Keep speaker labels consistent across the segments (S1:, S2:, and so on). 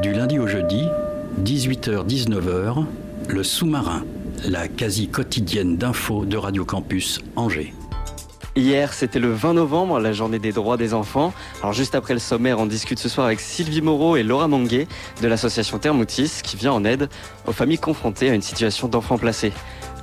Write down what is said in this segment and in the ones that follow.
S1: Du lundi au jeudi, 18h-19h, le sous-marin, la quasi quotidienne d'infos de Radio Campus Angers.
S2: Hier, c'était le 20 novembre, la journée des droits des enfants. Alors juste après le sommaire, on discute ce soir avec Sylvie Moreau et Laura Manguet de l'association Thermoutis qui vient en aide aux familles confrontées à une situation d'enfants placés.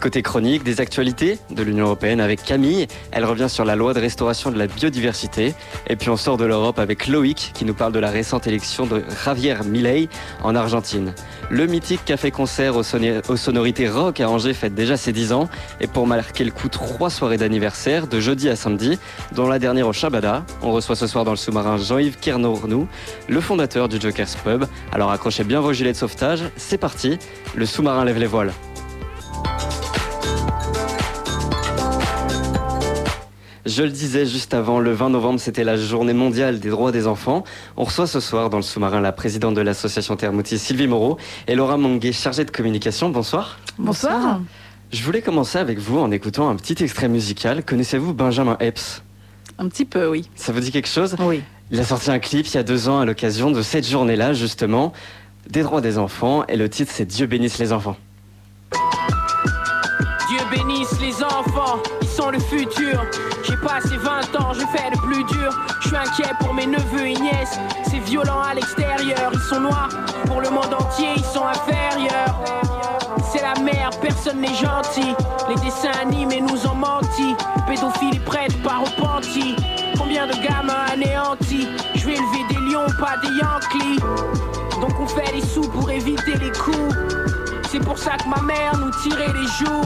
S2: Côté chronique, des actualités de l'Union Européenne avec Camille. Elle revient sur la loi de restauration de la biodiversité. Et puis on sort de l'Europe avec Loïc qui nous parle de la récente élection de Javier Milei en Argentine. Le mythique café-concert aux, aux, sonorités rock à Angers fête déjà ses 10 ans. Et pour marquer le coup, trois soirées d'anniversaire de jeudi à samedi, dont la dernière au Shabada. On reçoit ce soir dans le sous-marin Jean-Yves Kernournou, le fondateur du Joker's Pub. Alors accrochez bien vos gilets de sauvetage. C'est parti. Le sous-marin lève les voiles. Je le disais juste avant, le 20 novembre, c'était la journée mondiale des droits des enfants. On reçoit ce soir dans le sous-marin la présidente de l'association Thermoutis, Sylvie Moreau, et Laura Manguet, chargée de communication. Bonsoir.
S3: Bonsoir.
S2: Je voulais commencer avec vous en écoutant un petit extrait musical. Connaissez-vous Benjamin Epps?
S3: Un petit peu, oui.
S2: Ça vous dit quelque chose?
S3: Oui.
S2: Il a sorti un clip il y a deux ans à l'occasion de cette journée-là, justement, des droits des enfants, et le titre c'est Dieu bénisse les enfants.
S4: Dieu bénisse les enfants, ils sont le futur. Passé 20 ans, je fais le plus dur. Je suis inquiet pour mes neveux et nièces. C'est violent à l'extérieur, ils sont noirs. Pour le monde entier, ils sont inférieurs. C'est la merde, personne n'est gentil. Les dessins animés nous ont menti. Pédophiles prêtres pas repentis. Combien de gamins anéantis? Je vais élever des lions, pas des Yankees. Donc on fait les sous pour éviter les coups. C'est pour ça que ma mère nous tirait les joues.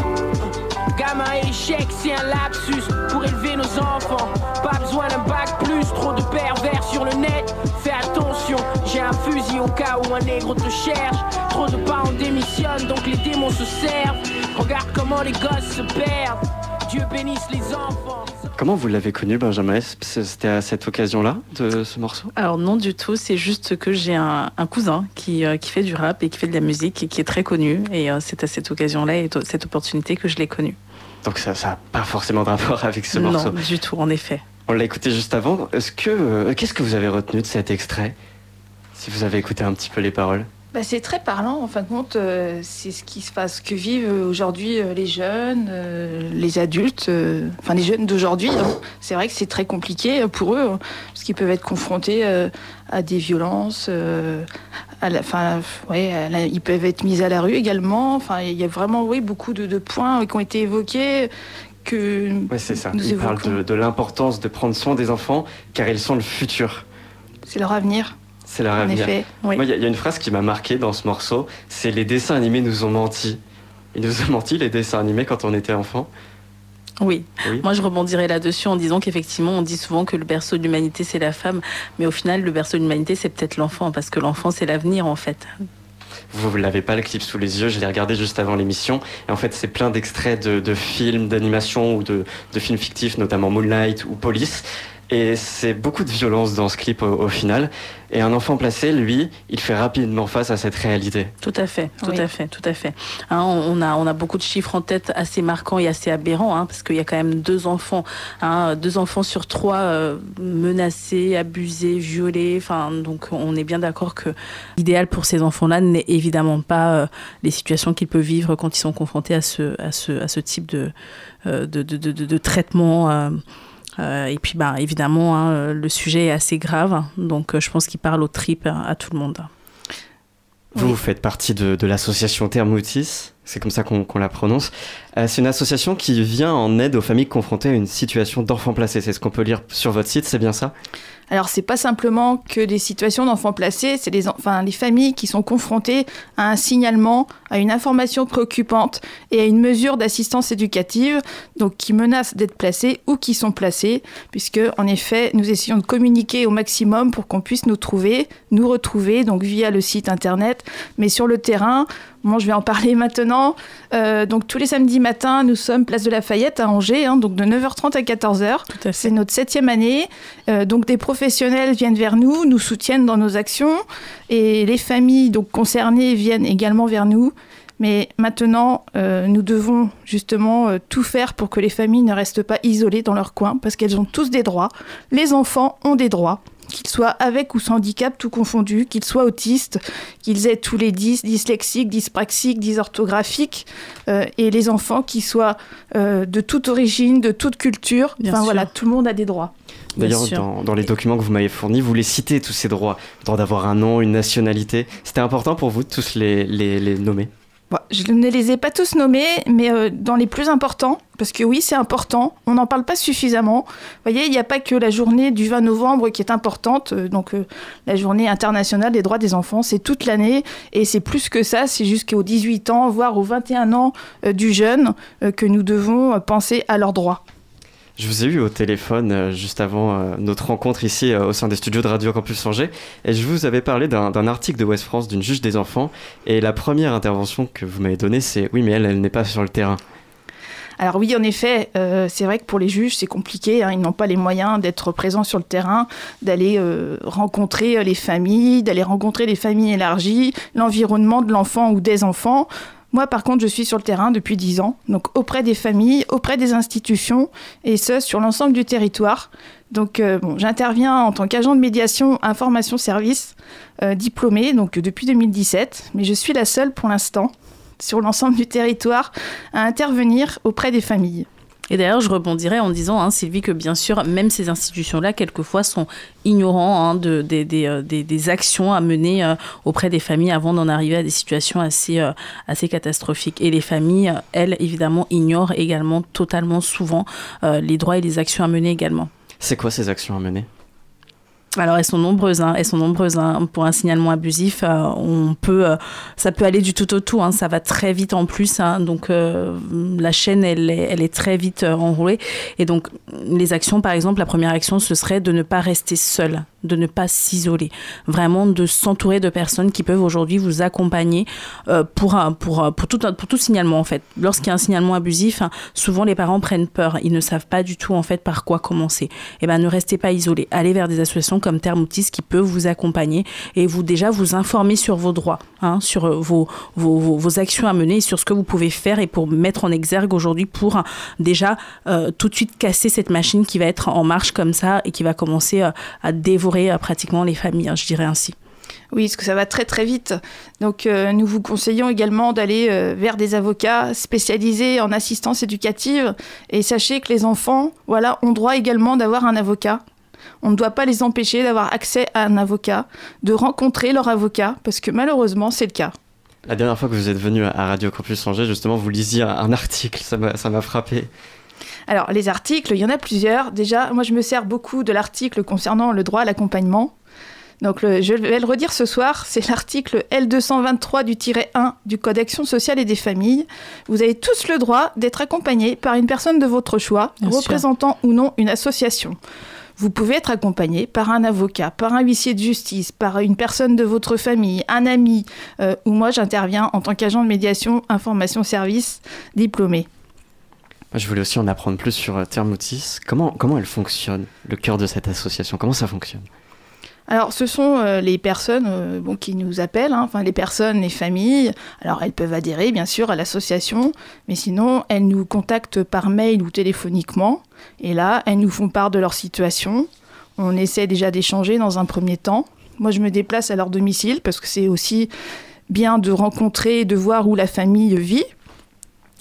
S4: Gamin échec, c'est un lapsus pour élever nos enfants. Pas besoin d'un bac plus, trop de pervers sur le net. Fais attention, j'ai un fusil au cas où un nègre te cherche. Trop de parents démissionnent, donc les démons se servent. Regarde comment les gosses se perdent. Dieu bénisse les enfants.
S2: Comment vous l'avez connu, Benjamin C'était à cette occasion-là de ce morceau?
S3: Alors non du tout, c'est juste que j'ai un, un, cousin qui, euh, qui, fait du rap et qui fait de la musique et qui est très connu. Et euh, c'est à cette occasion-là et cette opportunité que je l'ai connu.
S2: Donc ça n'a pas forcément de rapport avec ce morceau
S3: Non, du tout, en effet.
S2: On l'a écouté juste avant. Est-ce que euh, Qu'est-ce que vous avez retenu de cet extrait? Si vous avez écouté un petit peu les paroles
S5: bah, c'est très parlant, en fin de compte, euh, c'est ce qui se passe, ce que vivent aujourd'hui euh, les jeunes, euh, les adultes, enfin les jeunes d'aujourd'hui. Hein. C'est vrai que c'est très compliqué pour eux, hein, parce qu'ils peuvent être confrontés à des violences, à la, enfin, ouais, à la, ils peuvent être mis à la rue également. Enfin, il y a vraiment, oui, beaucoup de, de points qui ont été évoqués. Que
S2: ouais, c'est ça. Parlent de, de l'importance de prendre soin des enfants, car ils sont le futur.
S5: C'est leur avenir.
S2: C'est leur avenir.
S5: Effet, oui.
S2: Moi, il y, y, a une phrase qui m'a marqué dans ce morceau. C'est les dessins animés nous ont menti. Ils nous ont menti les dessins animés quand on était enfant.
S3: Oui. oui. Moi je rebondirais là-dessus en disant qu'effectivement on dit souvent que le berceau de l'humanité c'est la femme, mais au final le berceau de l'humanité c'est peut-être l'enfant parce que l'enfant c'est l'avenir en fait.
S2: Vous ne l'avez pas le clip sous les yeux, je l'ai regardé juste avant l'émission. Et en fait, c'est plein d'extraits de, de, films, d'animation ou de, de, films fictifs, notamment Moonlight ou Police. Et c'est beaucoup de violence dans ce clip au, au, final. Et un enfant placé, lui, il fait rapidement face à cette réalité.
S3: Tout à fait, tout oui. à fait, tout à fait. Hein, on, a, on a beaucoup de chiffres en tête assez marquants et assez aberrants, hein, parce qu'il y a quand même deux enfants, hein, deux enfants sur trois euh, menacés, abusés, violés. Enfin, donc on est bien d'accord que l'idéal pour ces enfants-là n'est évidemment pas euh, les situations qu'ils peuvent vivre quand ils sont confrontés à ce, à ce, à ce type de, euh, de, de, de, de, traitement. Euh, et puis, bah, évidemment, hein, le sujet est assez grave, donc euh, je pense qu'il parle aux tripes à, à tout le monde.
S2: Vous, oui. faites partie de, de l'association Thermoutis, c'est comme ça qu'on qu la prononce. Euh, c'est une association qui vient en aide aux familles confrontées à une situation d'enfants placés. C'est ce qu'on peut lire sur votre site, c'est bien ça?
S5: Alors c'est pas simplement que des situations d'enfants placés, c'est les, enfin, les familles qui sont confrontées à un signalement, à une information préoccupante et à une mesure d'assistance éducative, donc qui menacent d'être placées ou qui sont placées, puisque en effet nous essayons de communiquer au maximum pour qu'on puisse nous trouver, nous retrouver, donc via le site internet, mais sur le terrain, Bon, je vais en parler maintenant. Euh, donc tous les samedis matins, nous sommes place de la Fayette à Angers, hein, donc de 9h30 à 14h. C'est notre septième année. Euh, donc des professionnels viennent vers nous, nous soutiennent dans nos actions, et les familles donc concernées viennent également vers nous. Mais maintenant, euh, nous devons justement tout faire pour que les familles ne restent pas isolées dans leur coin, parce qu'elles ont tous des droits. Les enfants ont des droits qu'ils soient avec ou sans handicap, tout confondu, qu'ils soient autistes, qu'ils aient tous les dys, dyslexiques, dyspraxiques, dysorthographiques, euh, et les enfants qui soient euh, de toute origine, de toute culture. enfin voilà, tout le monde a des droits.
S2: D'ailleurs, dans, les documents que vous m'avez fournis, vous les citez tous ces droits, le droit d'avoir un nom, une nationalité. C'était important pour vous de tous les, les nommer?
S5: Je ne les ai pas tous nommés, mais euh, dans les plus importants, parce que oui, c'est important, on n'en parle pas suffisamment. Vous voyez, il n'y a pas que la journée du 20 novembre qui est importante, euh, donc euh, la journée internationale des droits des enfants, c'est toute l'année, et c'est plus que ça, c'est jusqu'aux 18 ans, voire aux 21 ans du jeune, que nous devons penser à leurs droits.
S2: Je vous ai eu au téléphone euh, juste avant euh, notre rencontre ici euh, au sein des studios de Radio Campus Angers et je vous avais parlé d'un article de West France d'une juge des enfants et la première intervention que vous m'avez donnée c'est oui mais elle, elle n'est pas sur le terrain.
S5: Alors oui, en effet, c'est vrai que pour les juges, c'est compliqué. Hein. ils n'ont pas les moyens d'être présents sur le terrain, d'aller rencontrer les familles, d'aller rencontrer les familles élargies, l'environnement de l'enfant ou des enfants. Moi, par contre, je suis sur le terrain depuis 10 ans, donc auprès des familles, auprès des institutions, et ce, sur l'ensemble du territoire. Donc, euh, bon, j'interviens en tant qu'agent de médiation information service euh, diplômé, donc depuis 2017, mais je suis la seule pour l'instant sur l'ensemble du territoire à intervenir auprès des familles.
S3: Et d'ailleurs, je rebondirais en disant, hein, Sylvie, que bien sûr, même ces institutions-là, quelquefois, sont ignorants hein, euh, des, actions à mener euh, auprès des familles avant d'en arriver à des situations assez, euh, assez catastrophiques. Et les familles, elles, évidemment, ignorent également totalement souvent les droits et les actions à mener également.
S2: C'est quoi ces actions à mener?
S3: Alors elles sont nombreuses, hein. elles sont nombreuses. Hein. Pour un signalement abusif, euh, on peut, euh, ça peut aller du tout au tout. Hein. Ça va très vite en plus, donc euh, la chaîne elle est, très vite enroulée. Et donc les actions, par exemple, la première action ce serait de ne pas rester seul de ne pas s'isoler, vraiment de s'entourer de personnes qui peuvent aujourd'hui vous accompagner pour, pour, pour, tout, signalement en fait. Lorsqu'il y a un signalement abusif, souvent les parents prennent peur, ils ne savent pas du tout en fait par quoi commencer. Et eh ben ne restez pas isolés, allez vers des associations comme Thermoutis qui peuvent vous accompagner et vous déjà vous informer sur vos droits, hein, sur euh, vos, vos, actions à mener, sur ce que vous pouvez faire et pour mettre en exergue aujourd'hui pour hein, déjà euh, tout de suite casser cette machine qui va être en marche comme ça et qui va commencer à dévorer euh, pratiquement les familles, hein, je dirais ainsi.
S5: Oui, parce que ça va très très vite. Donc euh, nous vous conseillons également d'aller euh, vers des avocats spécialisés en assistance éducative. Et sachez que les enfants, voilà, ont droit également d'avoir un avocat. On ne doit pas les empêcher d'avoir accès à un avocat, de rencontrer leur avocat, parce que malheureusement c'est le cas.
S2: La dernière fois que vous êtes venu à Radio Campus Angers, justement, vous lisiez un article, ça m'a frappé.
S5: Alors, les articles, il y en a plusieurs. Déjà, moi, je me sers beaucoup de l'article concernant le droit à l'accompagnement. Donc, je vais le redire ce soir, c'est l'article L223 du 1 du Code d'action sociale et des familles. Vous avez tous le droit d'être accompagné par une personne de votre choix, représentant ou non une association. Vous pouvez être accompagné par un avocat, par un huissier de justice, par une personne de votre famille, un ami, euh, ou moi j'interviens en tant qu'agent de médiation, information, service diplômé.
S2: Je voulais aussi en apprendre plus sur euh, Thermoutis. Comment, comment elle fonctionne, le cœur de cette association? Comment ça fonctionne?
S5: Alors, ce sont euh, les personnes euh, qui nous appellent, hein, enfin les personnes, les familles. Alors, elles peuvent adhérer, bien sûr, à l'association, mais sinon, elles nous contactent par mail ou téléphoniquement. Et là, elles nous font part de leur situation. On essaie déjà d'échanger dans un premier temps. Moi, je me déplace à leur domicile parce que c'est aussi bien de rencontrer, de voir où la famille vit,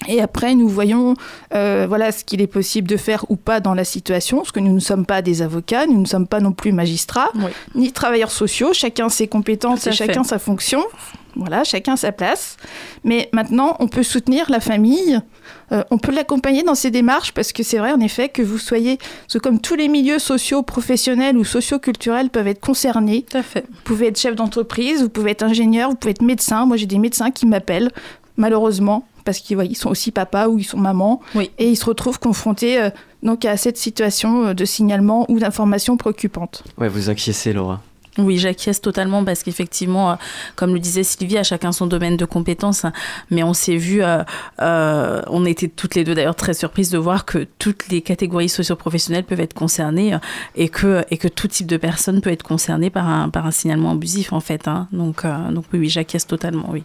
S5: et après, nous voyons euh, voilà, ce qu'il est possible de faire ou pas dans la situation, parce que nous ne sommes pas des avocats, nous ne sommes pas non plus magistrats, ni travailleurs sociaux, chacun ses compétences et chacun sa fonction. Voilà, chacun sa place. Mais maintenant, on peut soutenir la famille, euh, on peut l'accompagner dans ses démarches parce que c'est vrai en effet que vous soyez, comme tous les milieux sociaux, professionnels ou socioculturels peuvent être concernés.
S3: Tout à fait.
S5: Vous pouvez être chef d'entreprise, vous pouvez être ingénieur, vous pouvez être médecin. Moi, j'ai des médecins qui m'appellent, malheureusement, parce qu'ils sont aussi papa ou ils sont maman,
S3: Oui.
S5: et ils se retrouvent confrontés euh, donc à cette situation euh, de signalement ou d'information préoccupante.
S2: Ouais, vous acquiescez, Laura?
S3: Oui, j'acquiesce totalement parce qu'effectivement, euh, comme le disait Sylvie, à chacun son domaine de compétences. hein. Mais on s'est vu, euh, euh, on était toutes les deux d'ailleurs très surprises de voir que toutes les catégories socio-professionnelles peuvent être concernées et que, et que tout type de personne peut être concerné par un, par un signalement abusif en fait. hein. Donc, euh, donc oui, oui j'acquiesce totalement, oui.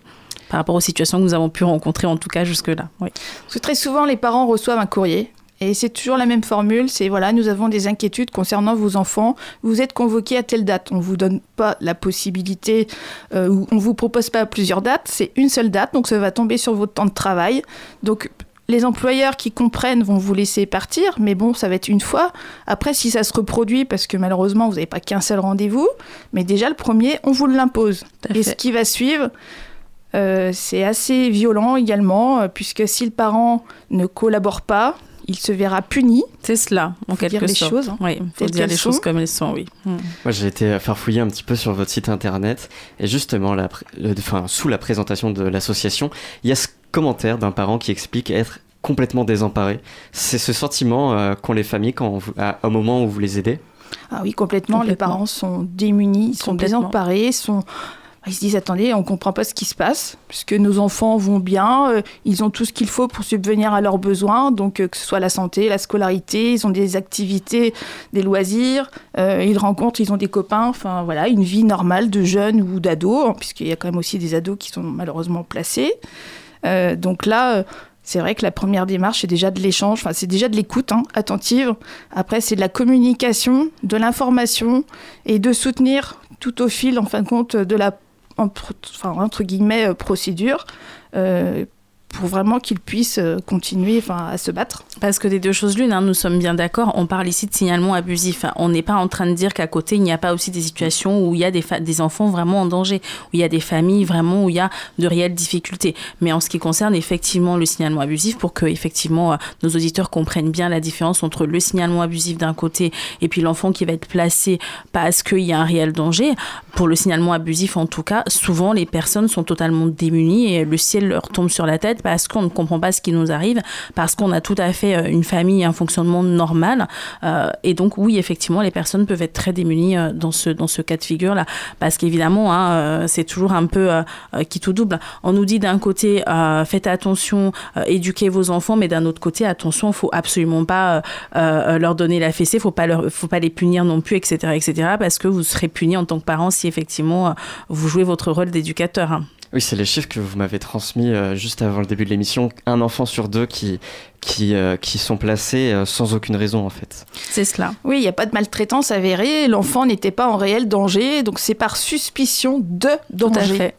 S3: Par rapport aux situations que nous avons pu rencontrer en tout cas jusque-là. Oui.
S5: Parce que très souvent, les parents reçoivent un courrier. Et c'est toujours la même formule, c'est voilà, nous avons des inquiétudes concernant vos enfants, vous êtes convoqués à telle date. On ne vous donne pas la possibilité, euh, ou on ne vous propose pas plusieurs dates, c'est une seule date, donc ça va tomber sur votre temps de travail. Donc les employeurs qui comprennent vont vous laisser partir, mais bon, ça va être une fois. Après, si ça se reproduit, parce que malheureusement, vous n'avez pas qu'un seul rendez-vous, mais déjà le premier, on vous l'impose. Et
S3: fait.
S5: ce qui va suivre, euh, c'est assez violent également, euh, puisque si le parent ne collabore pas, il se verra puni.
S3: C'est cela, en
S5: Faut
S3: quelque
S5: dire les
S3: sorte.
S5: choses, hein,
S3: Oui, il faut dire les choses comme elles sont, oui. Mm.
S2: Moi, j'ai été farfouiller un petit peu sur votre site internet et justement, la pr- enfin, sous la présentation de l'association, il y a ce commentaire d'un parent qui explique être complètement désemparé. C'est ce sentiment euh, qu'ont les familles quand vous- à- au moment où vous les aidez?
S5: Ah oui, complètement. Les parents sont démunis, sont désemparés, sont... ils se disent attendez, on comprend pas ce qui se passe, puisque nos enfants vont bien, euh, ils ont tout ce qu'il faut pour subvenir à leurs besoins, donc euh, que ce soit la santé, la scolarité, ils ont des activités, des loisirs, euh, ils rencontrent, ils ont des copains, enfin voilà, une vie normale de jeunes ou d'ados, hein, puisqu'il y a quand même aussi des ados qui sont malheureusement placés. Donc là, c'est vrai que la première démarche, c'est déjà de l'échange, c'est déjà de l'écoute hein, attentive. Après, c'est de la communication, de l'information et de soutenir tout au fil, en fin de compte, de la, en- enfin, entre guillemets, euh, procédure. Pour vraiment qu'ils puissent euh, continuer enfin, à se battre.
S3: Parce que des deux choses l'une, hein, nous sommes bien d'accord, on parle ici de signalement abusif. On n'est pas en train de dire qu'à côté, il n'y a pas aussi des situations où il y a des, des enfants vraiment en danger, où il y a des familles vraiment où il y a de réelles difficultés. Mais en ce qui concerne effectivement le signalement abusif, pour que effectivement euh, nos auditeurs comprennent bien la différence entre le signalement abusif d'un côté et puis l'enfant qui va être placé parce qu'il y a un réel danger, pour le signalement abusif en tout cas, souvent les personnes sont totalement démunies et le ciel leur tombe sur la tête parce qu'on ne comprend pas ce qui nous arrive, parce qu'on a tout à fait euh, une famille, un fonctionnement normal. Euh, et donc oui, effectivement, les personnes peuvent être très démunies euh, dans ce, dans ce cas de figure-là. Parce qu'évidemment, hein, c'est toujours un peu qui tout double. On nous dit d'un côté, faites attention, éduquez vos enfants, mais d'un autre côté, attention, faut absolument pas leur donner la fessée, faut pas leur, faut pas les punir non plus, etc., etc., parce que vous serez puni en tant que parent si effectivement vous jouez votre rôle d'éducateur.
S2: Oui, c'est les chiffres que vous m'avez transmis euh, juste avant le début de l'émission. Un enfant sur deux qui, qui, euh, qui sont placés euh, sans aucune raison, en fait.
S3: C'est cela.
S5: Oui, il n'y a pas de maltraitance avérée, l'enfant n'était pas en réel danger, donc c'est par suspicion de
S3: Tout à
S5: danger.
S3: fait.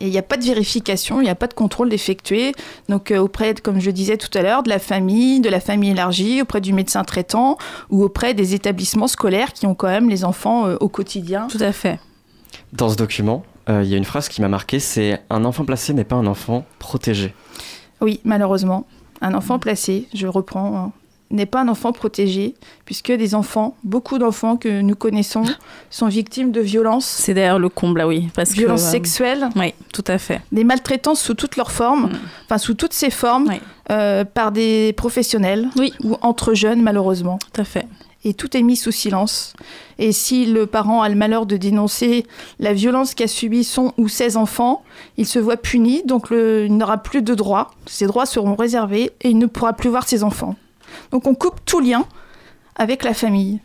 S5: Et il n'y a pas de vérification, il n'y a pas de contrôle effectué. Donc euh, auprès, de, comme je disais tout à l'heure, de la famille, de la famille élargie, auprès du médecin traitant ou auprès des établissements scolaires qui ont quand même les enfants euh, au quotidien.
S3: Tout à fait.
S2: Dans ce document, il y a une phrase qui m'a marqué, c'est « Un enfant placé n'est pas un enfant protégé
S5: Oui, malheureusement, un enfant placé, je reprends, hein, n'est pas un enfant protégé, puisque des enfants, beaucoup d'enfants que nous connaissons, sont victimes de violences,
S3: C'est d'ailleurs le comble, là, oui. Parce
S5: violences
S3: que, euh,
S5: sexuelles,
S3: Oui, tout à fait.
S5: des maltraitances sous toutes leurs formes,
S3: Mm.
S5: enfin sous toutes ces formes,
S3: Oui.
S5: euh, par des professionnels
S3: Oui.
S5: ou entre jeunes, malheureusement.
S3: Tout à fait.
S5: Et tout est mis sous silence. Et si le parent a le malheur de dénoncer la violence qu'a subi son ou ses enfants, il se voit puni, donc le- il n'aura plus de droits. Ses droits seront réservés et il ne pourra plus voir ses enfants. Donc on coupe tout lien avec la famille. ».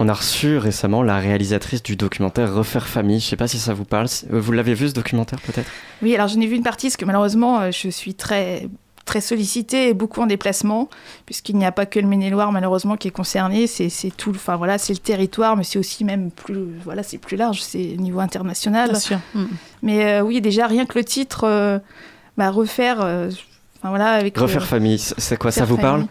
S2: On a reçu récemment la réalisatrice du documentaire Refaire Famille. Je sais pas si ça vous parle. Euh, Vous l'avez vu ce documentaire peut-être?
S5: Oui, alors j'en ai vu une partie parce que malheureusement euh, je suis très très sollicitée et beaucoup en déplacement puisqu'il n'y a pas que le Maine-et-Loire malheureusement qui est concerné, c'est c'est tout, enfin voilà, c'est le territoire, mais c'est aussi même plus, voilà, c'est plus large, c'est au niveau international.
S3: Bien sûr. Mm.
S5: Mais euh, oui, déjà rien que le titre, euh, bah, refaire, euh, enfin voilà, avec le-
S2: Refaire Famille, c- c'est quoi Ça vous parle
S5: famille.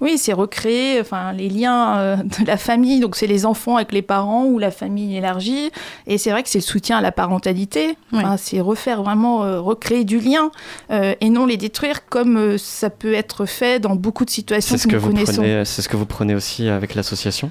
S5: Oui, c'est recréer enfin, les liens euh, de la famille. Donc, c'est les enfants avec les parents ou la famille élargie. Et c'est vrai que c'est le soutien à la parentalité. Enfin, C'est refaire vraiment, euh, recréer du lien euh, et non les détruire comme ça peut être fait dans beaucoup de situations que,
S2: que,
S5: nous connaissons.
S2: C'est ce que vous prenez aussi avec l'association?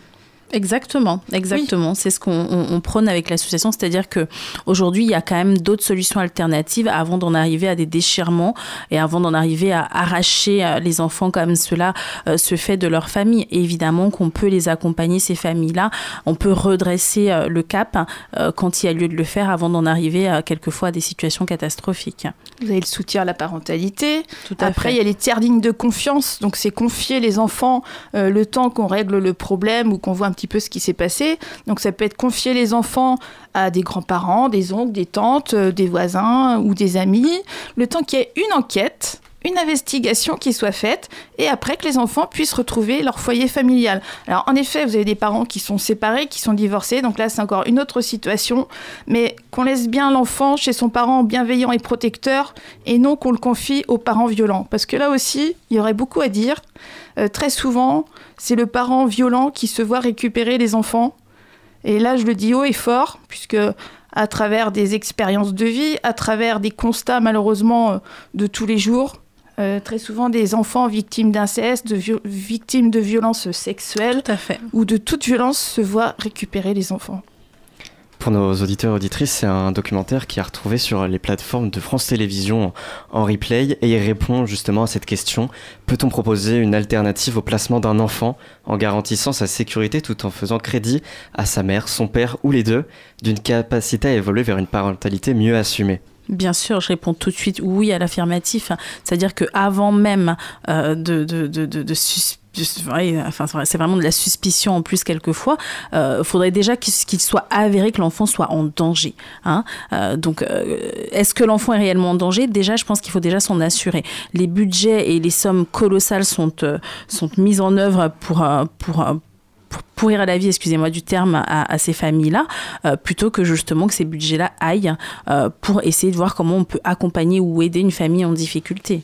S3: Exactement, exactement. C'est ce qu'on prône avec l'association, c'est-à-dire que aujourd'hui il y a quand même d'autres solutions alternatives avant d'en arriver à des déchirements et avant d'en arriver à arracher euh, les enfants comme cela euh, se fait de leur famille. évidemment qu'on peut les accompagner ces familles-là, on peut redresser euh, le cap quand il y a lieu de le faire avant d'en arriver quelquefois à des situations catastrophiques.
S5: Vous avez le soutien à la parentalité. Tout Après, il y a les tiers lignes de confiance. Donc, c'est confier les enfants le temps qu'on règle le problème ou qu'on voit un petit peu ce qui s'est passé. Donc ça peut être confier les enfants à des grands-parents, des oncles, des tantes, euh, des voisins ou des amis, le temps qu'il y ait une enquête une investigation qui soit faite et après que les enfants puissent retrouver leur foyer familial. Alors en effet, vous avez des parents qui sont séparés, qui sont divorcés, donc là c'est encore une autre situation, mais qu'on laisse bien l'enfant chez son parent bienveillant et protecteur et non qu'on le confie aux parents violents. Parce que là aussi, il y aurait beaucoup à dire. Euh, très souvent, c'est le parent violent qui se voit récupérer les enfants. Et là, je le dis haut et fort, puisque à travers des expériences de vie, à travers des constats malheureusement euh, de tous les jours, euh, très souvent des enfants victimes d'inceste, de victimes de violences sexuelles ou de toute violence se voient récupérer les enfants.
S2: Pour nos auditeurs et auditrices, c'est un documentaire qui est retrouvé sur les plateformes de France Télévisions en replay et il répond justement à cette question. Peut-on proposer une alternative au placement d'un enfant en garantissant sa sécurité tout en faisant crédit à sa mère, son père ou les deux d'une capacité à évoluer vers une parentalité mieux assumée?
S3: Bien sûr, je réponds tout de suite oui à l'affirmatif. C'est-à-dire qu'avant même euh, de, de, de, de, enfin, c'est vraiment de la suspicion en plus quelquefois. Il euh, faudrait déjà qu'il soit avéré que l'enfant soit en danger. Hein euh, donc, est-ce que l'enfant est réellement en danger? Déjà, je pense qu'il faut déjà s'en assurer. Les budgets et les sommes colossales sont, sont mises en œuvre pour, pour pour pourrir la vie, excusez-moi du terme, à, ces familles-là, euh, plutôt que justement que ces budgets-là aillent euh, pour essayer de voir comment on peut accompagner ou aider une famille en difficulté.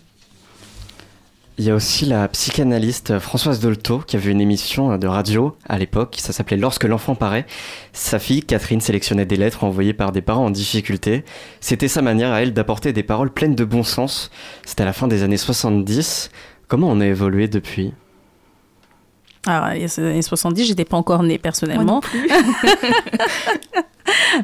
S2: Il y a aussi la psychanalyste Françoise Dolto qui avait une émission de radio à l'époque, ça s'appelait Lorsque l'enfant paraît. Sa fille, Catherine, sélectionnait des lettres envoyées par des parents en difficulté. C'était sa manière à elle d'apporter des paroles pleines de bon sens. C'était à la fin des années 70. Comment on a évolué depuis?
S3: Alors, il y a les 70, j'étais pas encore née personnellement.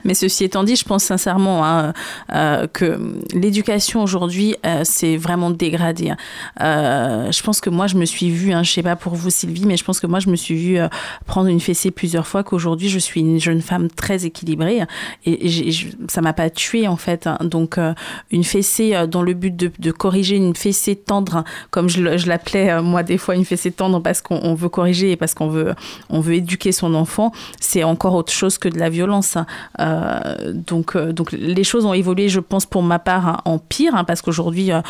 S3: Mais ceci étant dit, je pense sincèrement hein, euh, que l'éducation aujourd'hui, euh, c'est vraiment dégradé. Hein. Euh, je pense que moi, je me suis vue, hein, je sais pas pour vous Sylvie, mais je pense que moi, je me suis vue prendre une fessée plusieurs fois, qu'aujourd'hui, je suis une jeune femme très équilibrée et, et ça m'a pas tuée en fait. Donc, une fessée dans le but de, corriger une fessée tendre, comme je, l'appelais moi des fois une fessée tendre parce qu'on veut corriger parce qu'on veut, on veut éduquer son enfant, c'est encore autre chose que de la violence. Euh, donc, euh, donc les choses ont évolué, je pense, pour ma part, hein, en pire, hein, parce qu'aujourd'hui, euh,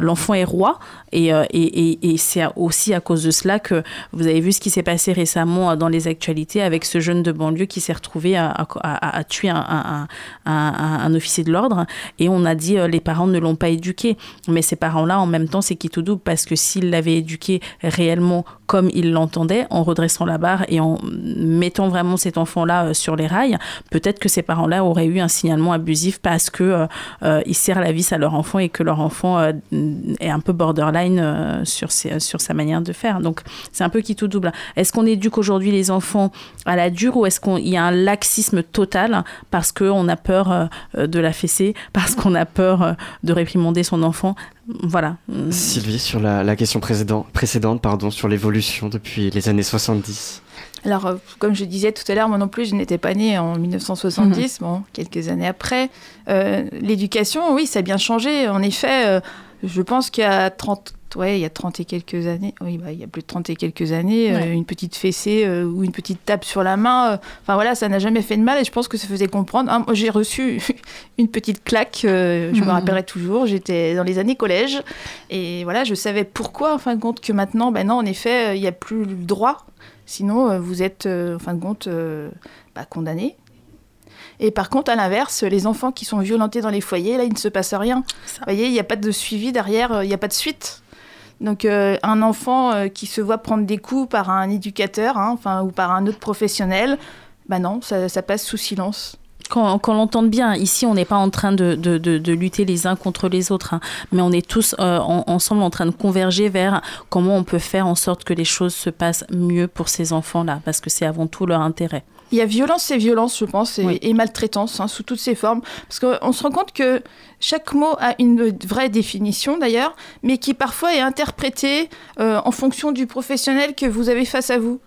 S3: l'enfant est roi. Et, et, et, c'est aussi à cause de cela que vous avez vu ce qui s'est passé récemment dans les actualités avec ce jeune de banlieue qui s'est retrouvé à, tuer un, un, un, un, officier de l'ordre. Et on a dit les parents ne l'ont pas éduqué. Mais ces parents-là, en même temps, c'est qui tout double parce que s'ils l'avaient éduqué réellement comme ils l'entendaient, en redressant la barre et en mettant vraiment cet enfant-là sur les rails, peut-être que ces parents-là auraient eu un signalement abusif parce que euh, euh, la vis à leur enfant et que leur enfant euh, est un peu borderline sur, sur sa manière de faire. Donc c'est un peu qui tout double. Est-ce qu'on éduque aujourd'hui les enfants à la dure ou est-ce qu'il y a un laxisme total parce qu'on a peur de la fesser, parce qu'on a peur de réprimander son enfant? Voilà.
S2: Sylvie, sur la, la question précédente, précédente pardon, sur l'évolution depuis les années 70.
S5: Alors, euh, comme je disais tout à l'heure, moi non plus, je n'étais pas née en 1970, mhm. bon, quelques années après. Euh, l'éducation, oui, ça a bien changé. En effet, euh, je pense qu'il y a 30, ouais, il y a 30 et quelques années, oui, bah, il y a plus de 30 et quelques années, une petite fessée ou une petite tape sur la main, enfin voilà, ça n'a jamais fait de mal et je pense que ça faisait comprendre. Hein, j'ai reçu une petite claque, je me mhm. rappellerai toujours, j'étais dans les années collège et voilà, je savais pourquoi, en fin de compte, que maintenant, ben non, en effet, il n'y a plus le droit Sinon, euh, vous êtes, euh, en fin de compte, euh, bah, condamné. Et par contre, à l'inverse, les enfants qui sont violentés dans les foyers, là, il ne se passe rien. Vous voyez, il n'y a pas de suivi derrière, il n'y a pas de suite. Donc euh, un enfant euh, qui se voit prendre des coups par un éducateur, hein, enfin ou par un autre professionnel, bah non, ça, passe sous silence.
S3: Qu'on qu'on l'entende bien, ici on n'est pas en train de, de, de- de lutter les uns contre les autres, hein, mais on est tous euh, en- ensemble en train de converger vers comment on peut faire en sorte que les choses se passent mieux pour ces enfants-là, parce que c'est avant tout leur intérêt.
S5: Il y a violence et violence, je pense, et,
S3: Oui.
S5: et maltraitance hein, sous toutes ses formes. Parce qu'on se rend compte que chaque mot a une vraie définition d'ailleurs, mais qui parfois est interprété euh, en fonction du professionnel que vous avez face à vous.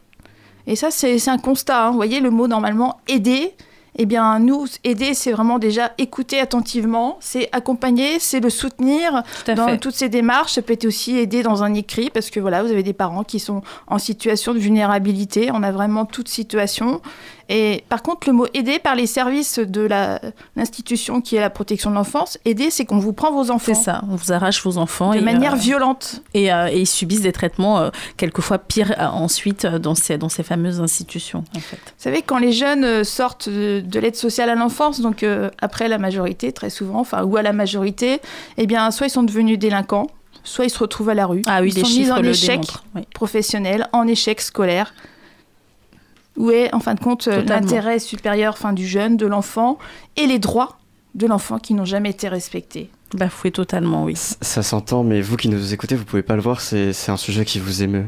S5: Et ça, c'est c'est un constat. hein. Vous voyez, le mot normalement aider, eh bien, nous, aider, c'est vraiment déjà écouter attentivement, c'est accompagner, c'est le soutenir,
S3: Tout
S5: dans
S3: fait.
S5: toutes ces démarches. Ça peut être aussi aider dans un écrit parce que voilà, vous avez des parents qui sont en situation de vulnérabilité. On a vraiment toute situation. Et par contre, le mot aider par les services de l'institution qui est la protection de l'enfance, aider, c'est qu'on vous prend vos enfants
S3: C'est ça, on vous arrache vos enfants
S5: de
S3: et,
S5: manière
S3: euh,
S5: violente.
S3: et, euh, et ils subissent des traitements euh, quelquefois pires ensuite dans ces, dans ces fameuses institutions. En fait.
S5: Vous savez, quand les jeunes sortent de, de l'aide sociale à l'enfance, donc après la majorité, très souvent, enfin, ou à la majorité, eh bien, soit ils sont devenus délinquants, soit ils se retrouvent à la rue.
S3: Ah oui,
S5: ils
S3: les
S5: sont mis en échec
S3: oui.
S5: professionnel, en échec scolaire. Où est, en fin de compte, euh, l'intérêt supérieur enfin, du jeune, de l'enfant, et les droits de l'enfant qui n'ont jamais été respectés.
S3: Bafoué totalement, oui.
S2: Ça s'entend, mais vous qui nous écoutez, vous pouvez pas le voir, c'est un sujet qui vous émeut.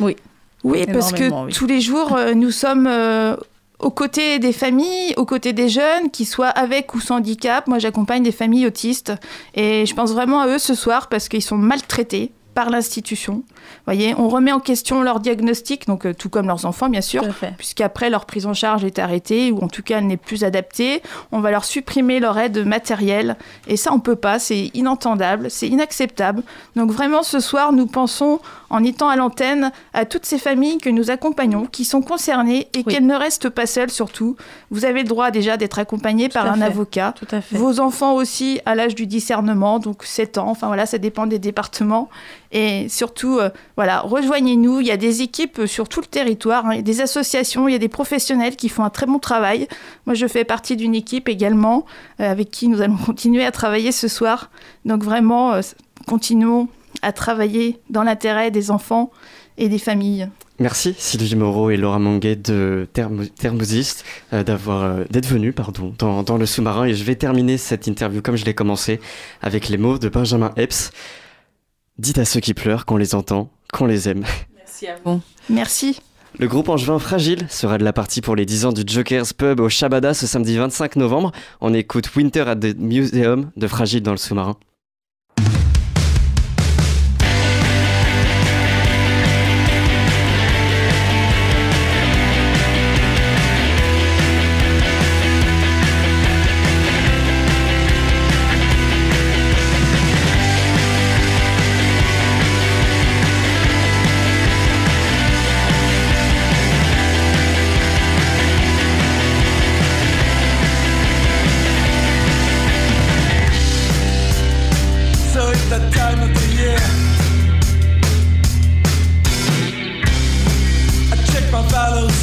S5: Oui, parce que
S3: oui.
S5: tous les jours, euh, nous sommes euh, aux côtés des familles, aux côtés des jeunes, qui soient avec ou sans handicap. Moi, j'accompagne des familles autistes et je pense vraiment à eux ce soir parce qu'ils sont maltraités par l'institution. Voyez, on remet en question leur diagnostic, donc euh, tout comme leurs enfants, bien sûr. Puisqu'après leur prise en charge est arrêtée ou en tout cas elle n'est plus adaptée, on va leur supprimer leur aide matérielle et ça on peut pas, c'est inentendable, c'est inacceptable. Donc vraiment ce soir nous pensons en étant à l'antenne à toutes ces familles que nous accompagnons qui sont concernées et
S3: Oui.
S5: qu'elles ne restent pas seules surtout. Vous avez le droit déjà d'être accompagné par un
S3: fait.
S5: avocat.
S3: Tout à fait.
S5: Vos enfants aussi à l'âge du discernement, donc 7 ans, enfin voilà, ça dépend des départements. Et surtout, euh, voilà, rejoignez-nous. Il y a des équipes euh, sur tout le territoire, hein, des associations, il y a des professionnels qui font un très bon travail. Moi, je fais partie d'une équipe également euh, avec qui nous allons continuer à travailler ce soir. Donc vraiment, euh, continuons à travailler dans l'intérêt des enfants et des familles.
S2: Merci Sylvie Moreau et Laura Manguet de Thermo- Thermosiste euh, d'avoir d'être venus pardon dans, dans le sous-marin et je vais terminer cette interview comme je l'ai commencé avec les mots de Benjamin Epps. Dites à ceux qui pleurent qu'on les entend, qu'on les aime.
S3: Merci à vous.
S5: Merci.
S2: Le groupe Angevin Fragile sera de la partie pour les 10 ans du Jokers Pub au Shabada ce samedi 25 novembre. On écoute Winter at the Museum de Fragile dans le sous-marin.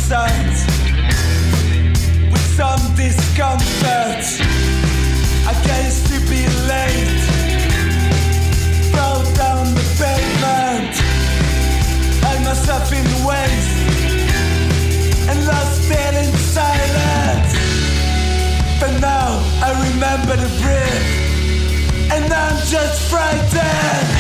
S6: sight with some discomfort I against to be late. Fell down the pavement, hung myself in waste, and lost it in silence. But now I remember the breath, and I'm just frightened.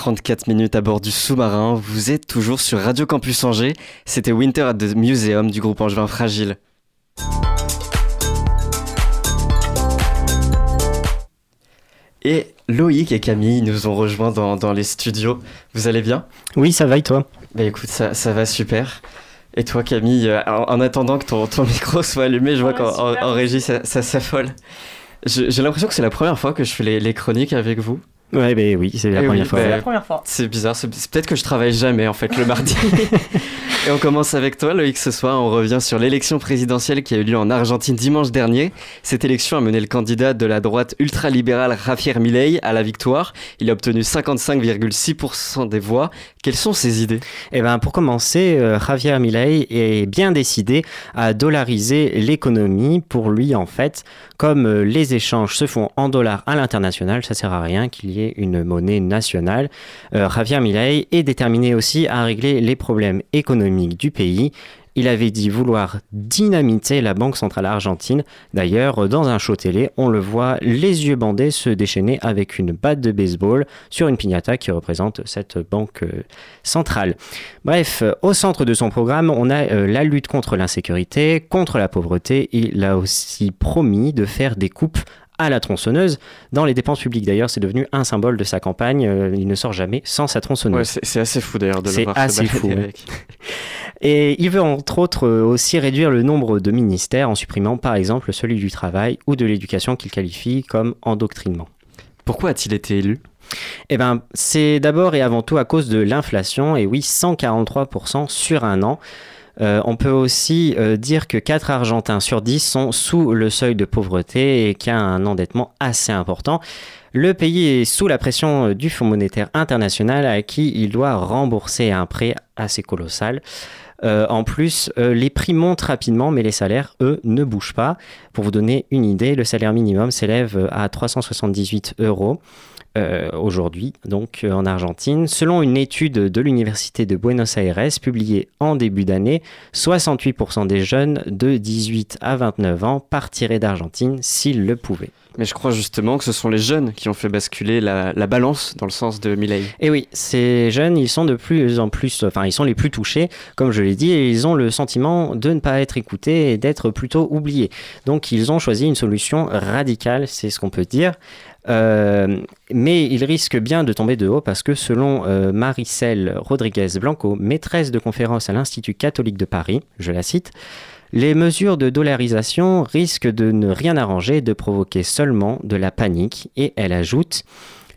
S2: 18h34 minutes à bord du sous-marin, vous êtes toujours sur Radio Campus Angers. C'était Winter at the Museum du groupe Angevin Fragile. Et Loïc et Camille nous ont rejoints dans, les studios. Vous allez bien?
S7: Oui, ça va et toi?
S2: Bah écoute, ça, ça va super. Et toi Camille, euh, en, attendant que ton, ton, micro soit allumé, je vois qu'en régie ça, s'affole. J'ai l'impression que c'est la première fois que je fais les, les chroniques avec vous.
S7: Ouais, ben oui, c'est la, première
S2: fois. C'est bizarre, c'est peut-être que je travaille jamais en fait le mardi. Et on commence avec toi, Loïc, ce soir. On revient sur l'élection présidentielle qui a eu lieu en Argentine dimanche dernier. Cette élection a mené le candidat de la droite ultralibérale Javier Milei à la victoire. Il a obtenu 55,6% des voix. Quelles sont ses idées?
S7: Eh ben, pour commencer, euh, Javier Milei est bien décidé à dollariser l'économie. Pour lui, en fait, comme euh, les échanges se font en dollars à l'international, ça sert à rien qu'il y ait une monnaie nationale. Euh, Javier Milei est déterminé aussi à régler les problèmes économiques du pays. Il avait dit vouloir dynamiter la Banque centrale argentine. D'ailleurs, dans un show télé, on le voit les yeux bandés se déchaîner avec une batte de baseball sur une piñata qui représente cette banque euh, centrale. Bref, au centre de son programme, on a euh, la lutte contre l'insécurité, contre la pauvreté. Il a aussi promis de faire des coupes à la tronçonneuse dans les dépenses publiques. D'ailleurs, c'est devenu un symbole de sa campagne. Euh, il ne sort jamais sans sa tronçonneuse.
S2: c'est assez fou d'ailleurs de le voir.
S7: C'est assez fou. Et il veut entre autres euh, aussi réduire le nombre de ministères en supprimant par exemple celui du travail ou de l'éducation qu'il qualifie comme endoctrinement.
S2: Pourquoi a-t-il été élu?
S7: Eh ben, c'est d'abord et avant tout à cause de l'inflation, et oui, 143% sur un an. Euh, on peut aussi euh, dire que 4 Argentins sur 10 sont sous le seuil de pauvreté et qu'il y a un endettement assez important. Le pays est sous la pression euh, du Fonds monétaire international à qui il doit rembourser un prêt assez colossal. en plus, les prix montent rapidement, mais les salaires, eux, ne bougent pas. Pour vous donner une idée, le salaire minimum s'élève à 378 euros. Euh, aujourd'hui, donc euh, en Argentine. Selon une étude de l'Université de Buenos Aires publiée en début d'année, 68% des jeunes de 18 à 29 ans partiraient d'Argentine s'ils le pouvaient.
S2: Mais je crois justement que ce sont les jeunes qui ont fait basculer la, balance dans le sens de Milei.
S7: Et oui, ces jeunes, ils sont de plus en plus, enfin, ils sont les plus touchés, comme je l'ai dit, et ils ont le sentiment de ne pas être écoutés et d'être plutôt oubliés. Donc, ils ont choisi une solution radicale, c'est ce qu'on peut dire. Euh, mais il risque bien de tomber de haut parce que selon euh, Maricel Rodriguez Blanco, maîtresse de conférence à l'Institut catholique de Paris, je la cite, les mesures de dollarisation risquent de ne rien arranger de provoquer seulement de la panique. Et elle ajoute,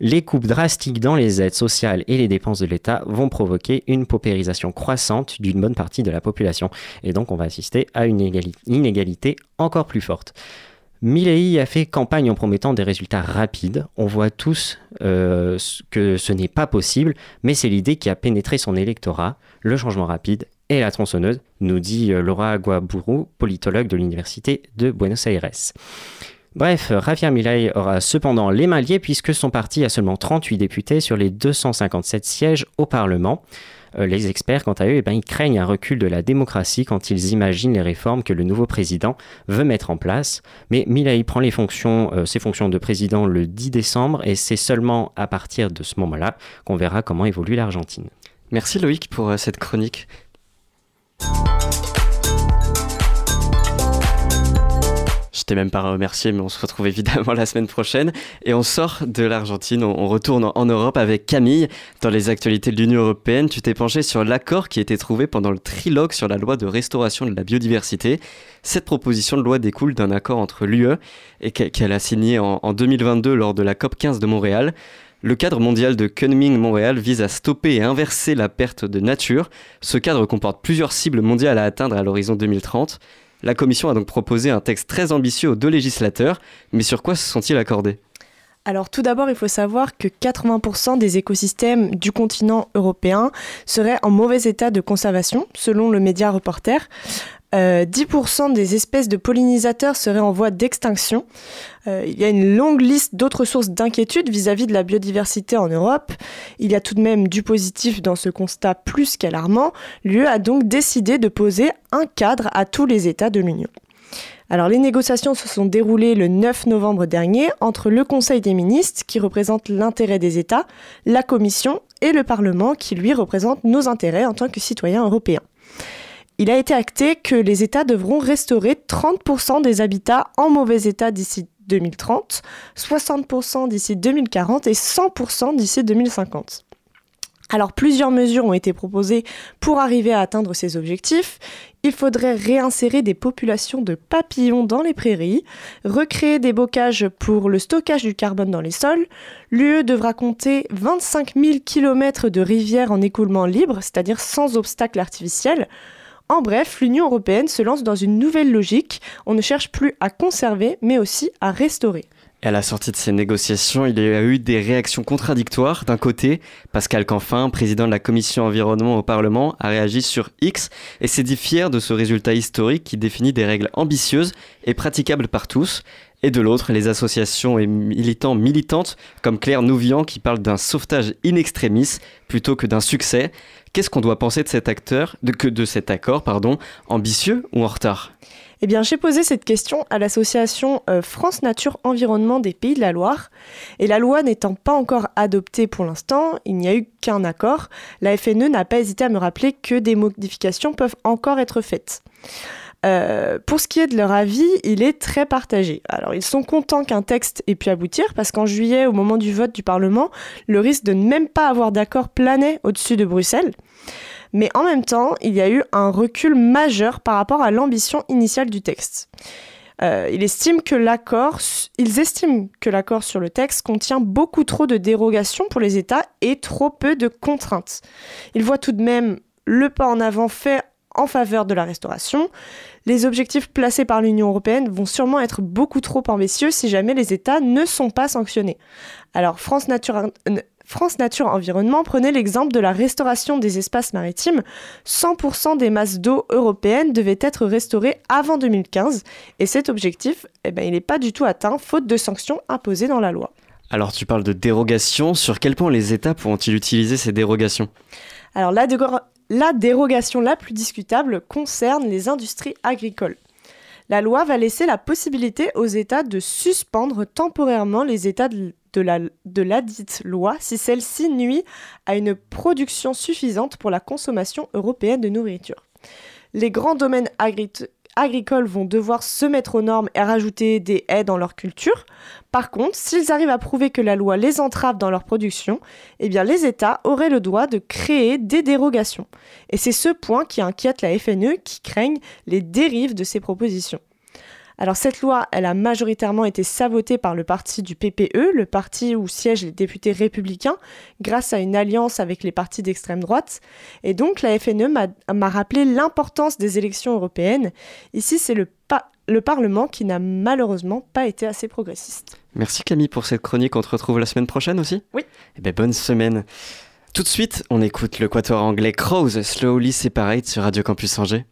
S7: les coupes drastiques dans les aides sociales et les dépenses de l'État vont provoquer une paupérisation croissante d'une bonne partie de la population. Et donc on va assister à une inégalité encore plus forte. Milley a fait campagne en promettant des résultats rapides. On voit tous euh, que ce n'est pas possible, mais c'est l'idée qui a pénétré son électorat, le changement rapide et la tronçonneuse, nous dit euh, Laura Aguaburu, politologue de l'Université de Buenos Aires. Bref, Javier Milei aura cependant les mains liées puisque son parti a seulement 38 députés sur les 257 sièges au Parlement. Euh, les experts, quant à eux, eh ben, ils craignent un recul de la démocratie quand ils imaginent les réformes que le nouveau président veut mettre en place. Mais Milei prend euh, ses fonctions de président le 10 décembre et c'est seulement à partir de ce moment-là qu'on verra comment évolue l'Argentine.
S2: Merci Loïc pour cette chronique. Je t'ai même pas remercié, mais on se retrouve évidemment la semaine prochaine. Et on sort de l'Argentine, on retourne en Europe avec Camille. Dans les actualités de l'Union européenne, tu t'es penché sur l'accord qui a été trouvé pendant le trilogue sur la loi de restauration de la biodiversité. Cette proposition de loi découle d'un accord entre l'UE et qu'elle a signé en 2022 lors de la COP 15 de Montréal. Le cadre mondial de Kunming-Montréal vise à stopper et inverser la perte de nature. Ce cadre comporte plusieurs cibles mondiales à atteindre à l'horizon 2030. La Commission a donc proposé un texte très ambitieux aux deux législateurs, mais sur quoi se sont-ils accordés?
S8: Alors tout d'abord, il faut savoir que 80% des écosystèmes du continent européen seraient en mauvais état de conservation, selon le média Reporter. 10% euh, des espèces de pollinisateurs seraient en voie d'extinction. Euh, il y a une longue liste d'autres sources d'inquiétude vis-à-vis de la biodiversité en Europe. Il y a tout de même du positif dans ce constat plus qu'alarmant. L'UE a donc décidé de poser un cadre à tous les États de l'Union. Alors les négociations se sont déroulées le 9 novembre dernier entre le Conseil des ministres, qui représente l'intérêt des États, la Commission et le Parlement, qui lui représente nos intérêts en tant que citoyens européens. Il a été acté que les États devront restaurer 30% des habitats en mauvais état d'ici 2030, 60% d'ici 2040 et 100% d'ici 2050. Alors plusieurs mesures ont été proposées pour arriver à atteindre ces objectifs. Il faudrait réinsérer des populations de papillons dans les prairies, recréer des bocages pour le stockage du carbone dans les sols. L'UE devra compter 25 000 km de rivières en écoulement libre, c'est-à-dire sans obstacle artificiel. En bref, l'Union européenne se lance dans une nouvelle logique. On ne cherche plus à conserver, mais aussi à restaurer.
S2: À la sortie de ces négociations, il y a eu des réactions contradictoires. D'un côté, Pascal Canfin, président de la commission environnement au Parlement, a réagi sur X et s'est dit fier de ce résultat historique qui définit des règles ambitieuses et praticables par tous. Et de l'autre, les associations et militants militantes comme Claire Nouvian qui parlent d'un sauvetage in extremis plutôt que d'un succès. Qu'est-ce qu'on doit penser de cet acteur, de, que de cet accord, pardon, ambitieux ou en retard?
S8: Eh bien, j'ai posé cette question à l'association euh, France Nature Environnement des Pays de la Loire. Et la loi n'étant pas encore adoptée pour l'instant, il n'y a eu qu'un accord. La FNE n'a pas hésité à me rappeler que des modifications peuvent encore être faites. Euh, pour ce qui est de leur avis, il est très partagé. Alors, ils sont contents qu'un texte ait pu aboutir parce qu'en juillet, au moment du vote du Parlement, le risque de ne même pas avoir d'accord planait au-dessus de Bruxelles. Mais en même temps, il y a eu un recul majeur par rapport à l'ambition initiale du texte. Euh, ils estiment que l'accord sur le texte contient beaucoup trop de dérogations pour les États et trop peu de contraintes. Ils voient tout de même le pas en avant fait en faveur de la restauration. Les objectifs placés par l'Union européenne vont sûrement être beaucoup trop ambitieux si jamais les États ne sont pas sanctionnés. Alors France Nature, France Nature Environnement prenait l'exemple de la restauration des espaces maritimes. 100% des masses d'eau européennes devaient être restaurées avant 2015 et cet objectif, eh ben, il n'est pas du tout atteint faute de sanctions imposées dans la loi.
S2: Alors tu parles de dérogation, sur quel point les États pourront-ils utiliser ces dérogations?
S8: Alors la, la dérogation la plus discutable concerne les industries agricoles. La loi va laisser la possibilité aux États de suspendre temporairement les États de de la, loi si celle-ci nuit à une production suffisante pour la consommation européenne de nourriture. Les grands domaines agricoles vont devoir se mettre aux normes et rajouter des haies dans leur culture. Par contre, s'ils arrivent à prouver que la loi les entrave dans leur production, eh bien les États auraient le droit de créer des dérogations. Et c'est ce point qui inquiète la FNE qui craignent les dérives de ces propositions. Alors cette loi, elle a majoritairement été sabotée par le parti du PPE, le parti où siègent les députés républicains, grâce à une alliance avec les partis d'extrême droite. Et donc la FNE m'a rappelé l'importance des élections européennes. Ici, c'est le, le Parlement qui n'a malheureusement pas été assez progressiste.
S2: Merci Camille pour cette chronique. On te retrouve la semaine prochaine aussi?
S8: Oui.
S2: Eh bien, bonne semaine. Tout de suite, on écoute le quatuor anglais Crows, Slowly Separate sur Radio Campus Angers.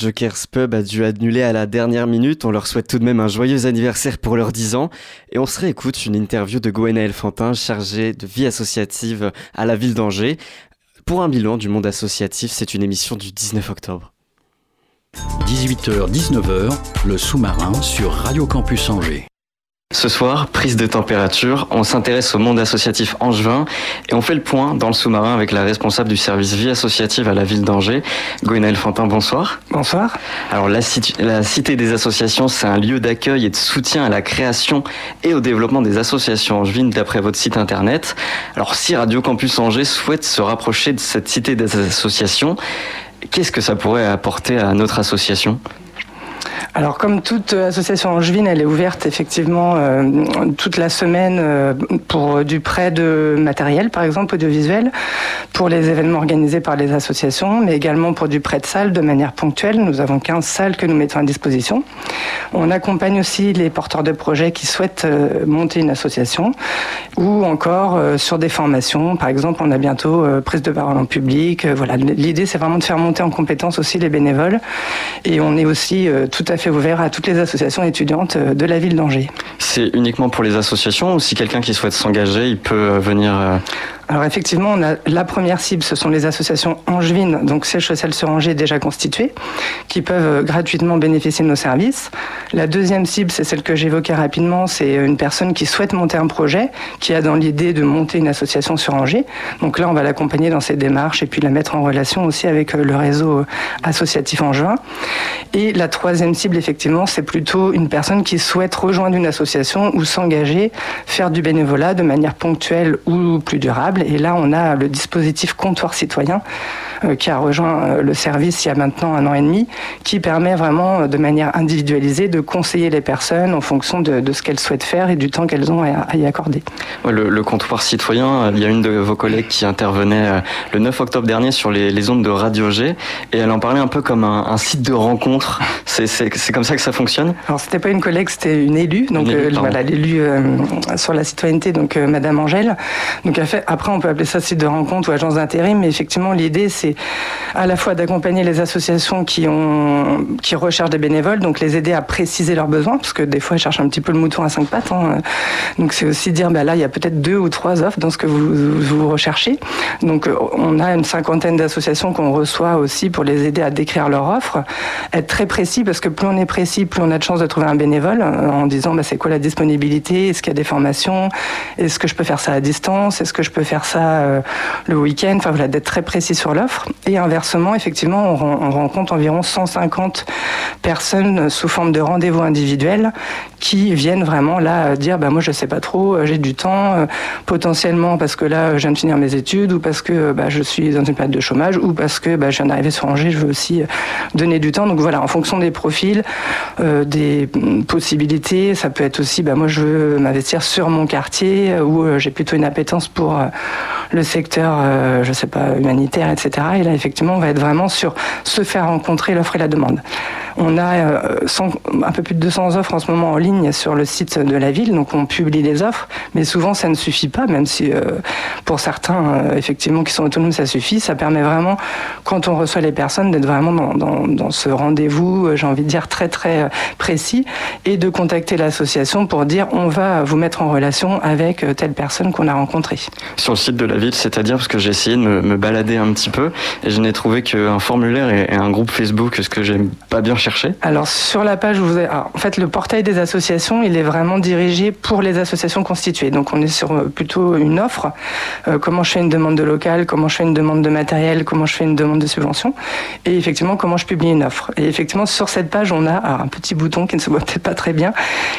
S2: Joker's Pub a dû annuler à la dernière minute. On leur souhaite tout de même un joyeux anniversaire pour leurs 10 ans. Et on se réécoute une interview de Gwenaël Fantin, chargée de vie associative à la ville d'Angers. Pour un bilan du monde associatif, c'est une émission du 19 octobre.
S1: 18h-19h, le sous-marin sur Radio Campus Angers.
S2: Ce soir, prise de température, on s'intéresse au monde associatif angevin et on fait le point dans le sous-marin avec la responsable du service vie associative à la ville d'Angers, Gwenaëlle Fantin, bonsoir.
S9: Bonsoir.
S2: Alors la, la Cité des associations, c'est un lieu d'accueil et de soutien à la création et au développement des associations angevines d'après votre site internet. Alors si Radio Campus Angers souhaite se rapprocher de cette Cité des associations, qu'est-ce que ça pourrait apporter à notre association?
S9: Alors comme toute association angevine, elle est ouverte effectivement euh, toute la semaine euh, pour du prêt de matériel, par exemple audiovisuel, pour les événements organisés par les associations, mais également pour du prêt de salles de manière ponctuelle. Nous avons 15 salles que nous mettons à disposition. On accompagne aussi les porteurs de projets qui souhaitent euh, monter une association ou encore sur des formations. Par exemple, on a bientôt prise de parole en public. l'idée c'est vraiment de faire monter en compétence aussi les bénévoles et on est aussi tout à fait ouvert à toutes les associations étudiantes euh, de la ville d'Angers.
S2: C'est uniquement pour les associations ou si quelqu'un qui souhaite s'engager, il peut euh, venir euh,
S9: alors effectivement, on a la première cible, ce sont les associations angevines, donc social sur Angers déjà constituées, qui peuvent gratuitement bénéficier de nos services. La deuxième cible, c'est celle que j'évoquais rapidement, c'est une personne qui souhaite monter un projet, qui a dans l'idée de monter une association sur Angers. Donc là, on va l'accompagner dans ses démarches et puis la mettre en relation aussi avec le réseau associatif angevin. Et la troisième cible, effectivement, c'est plutôt une personne qui souhaite rejoindre une association ou s'engager, faire du bénévolat de manière ponctuelle ou plus durable et là, on a le dispositif comptoir citoyen euh, qui a rejoint euh, le service il y a maintenant un an et demi, qui permet vraiment euh, de manière individualisée de conseiller les personnes en fonction de, ce qu'elles souhaitent faire et du temps qu'elles ont à, y accorder.
S2: le, comptoir citoyen, il y a une de vos collègues qui intervenait le 9 octobre dernier sur les, ondes de Radio G et elle en parlait un peu comme un, site de rencontre. Comme ça que ça fonctionne?
S9: Alors c'était pas une collègue, c'était une élue, donc voilà l'élu sur la citoyenneté, donc Madame Angèle. Donc après on peut appeler ça site de rencontre ou agence d'intérim, mais effectivement l'idée c'est à la fois d'accompagner les associations qui, ont, qui recherchent des bénévoles, donc les aider à préciser leurs besoins, parce que des fois, ils cherchent un petit peu le mouton à cinq pattes. Hein. Donc, c'est aussi dire, bah là, il y a peut-être deux ou trois offres dans ce que vous, vous recherchez. Donc, on a une cinquantaine d'associations qu'on reçoit aussi pour les aider à décrire leur offre. Être très précis, parce que plus on est précis, plus on a de chances de trouver un bénévole euh, en disant, bah, c'est quoi la disponibilité Est-ce qu'il y a des formations Est-ce que je peux faire ça à distance Est-ce que je peux faire ça euh, le week-end Enfin, voilà, d'être très précis sur l'offre. Et inversement, effectivement, on, rencontre environ 150 personnes sous forme de rendez-vous individuels qui viennent vraiment là dire bah moi je sais pas trop, euh, j'ai du temps, euh, potentiellement parce que là je viens de finir mes études ou parce que bah, je suis dans une période de chômage ou parce que je viens d'arriver sur Angers, je veux aussi euh, donner du temps. Donc voilà, en fonction des profils, des possibilités, ça peut être aussi bah moi je veux m'investir sur mon quartier ou j'ai plutôt une appétence pour le secteur, je sais pas, humanitaire, etc. Et là, effectivement, on va être vraiment sur se faire rencontrer l'offre et la demande. On a euh, un peu plus de 200 offres en ce moment en ligne sur le site de la ville, donc on publie les offres, mais souvent ça ne suffit pas, même si euh, pour certains, euh, effectivement, qui sont autonomes, ça suffit. Ça permet vraiment, quand on reçoit les personnes, d'être vraiment dans, dans ce rendez-vous, j'ai envie de dire, très très précis, et de contacter l'association pour dire on va vous mettre en relation avec telle personne qu'on a rencontrée.
S2: Sur le site de la ville, c'est-à-dire parce que j'ai essayé de me, balader un petit peu, et je n'ai trouvé qu'un formulaire et, un groupe Facebook, ce que j'aime pas bien chercher
S9: Alors sur la page, vous avez... en fait, le portail des associations, il est vraiment dirigé pour les associations constituées. Donc on est sur euh, plutôt une offre. Euh, comment je fais une demande de local, comment je fais une demande de matériel, comment je fais une demande de subvention, et effectivement comment je publie une offre. Et effectivement sur cette page, on a un petit bouton qui ne se voit pas très bien,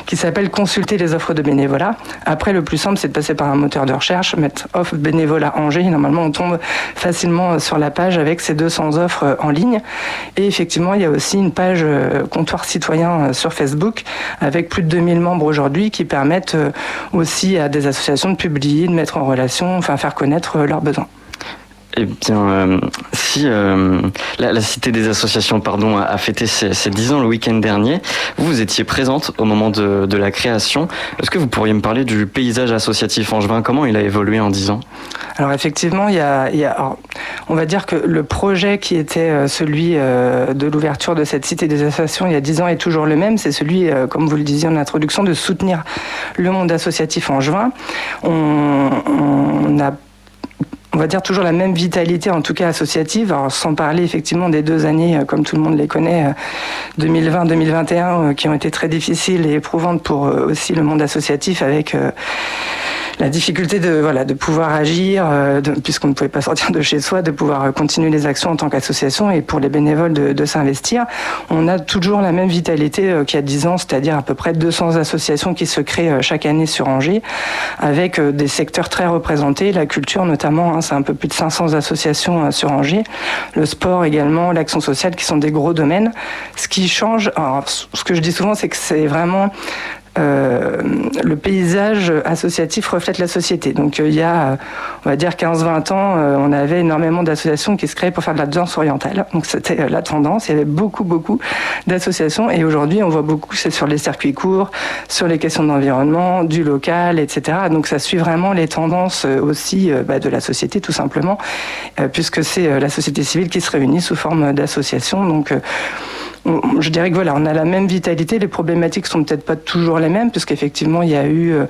S9: qui s'appelle consulter les offres de bénévolat. Après, le plus simple, c'est de passer par un moteur de recherche, mettre offre bénévolat Angers. Normalement, on tombe facilement sur la page avec ces 200 offres en ligne. Et effectivement, il y a aussi une page euh, comptoir citoyen euh, sur Facebook avec plus de 2000 membres aujourd'hui qui permettent euh, aussi à des associations de publier, de mettre en relation, enfin faire connaître leurs besoins.
S2: Eh bien, euh, si euh, la, Cité des associations pardon, a, fêté ses, 10 ans le week-end dernier, vous, vous étiez présente au moment de, la création. Est-ce que vous pourriez me parler du paysage associatif angevin? Comment il a évolué en 10 ans?
S9: Alors effectivement, il y a on va dire que le projet qui était euh, celui de l'ouverture de cette Cité des associations il y a 10 ans est toujours le même. C'est celui, comme vous le disiez en introduction, de soutenir le monde associatif angevin. On, on a on va dire toujours la même vitalité, en tout cas associative, alors sans parler effectivement des deux années, euh, comme tout le monde les connaît, 2020-2021, euh, euh, qui ont été très difficiles et éprouvantes pour aussi le monde associatif avec la difficulté de voilà de pouvoir agir euh, puisqu'on ne pouvait pas sortir de chez soi, de pouvoir euh, continuer les actions en tant qu'association et pour les bénévoles de, s'investir. On a toujours la même vitalité euh, qu'il y a 10 ans, c'est-à-dire à peu près 200 associations qui se créent chaque année sur Angers, avec des secteurs très représentés, la culture notamment, hein, c'est un peu plus de 500 associations sur Angers, le sport également, l'action sociale qui sont des gros domaines. Ce qui change, alors, ce que je dis souvent, c'est que c'est vraiment euh, le paysage associatif reflète la société. Donc euh, il y a, on va dire 15-20 ans, euh, on avait énormément d'associations qui se créaient pour faire de la danse orientale. Donc c'était la tendance. Il y avait beaucoup, beaucoup d'associations. Et aujourd'hui, on voit beaucoup, c'est sur les circuits courts, sur les questions d'environnement, du local, etc. Donc ça suit vraiment les tendances aussi bah, de la société, tout simplement, puisque c'est la société civile qui se réunit sous forme d'associations. Donc je dirais que voilà, on a la même vitalité. Les problématiques sont peut-être pas toujours les mêmes, puisqu'effectivement, il y a eu euh,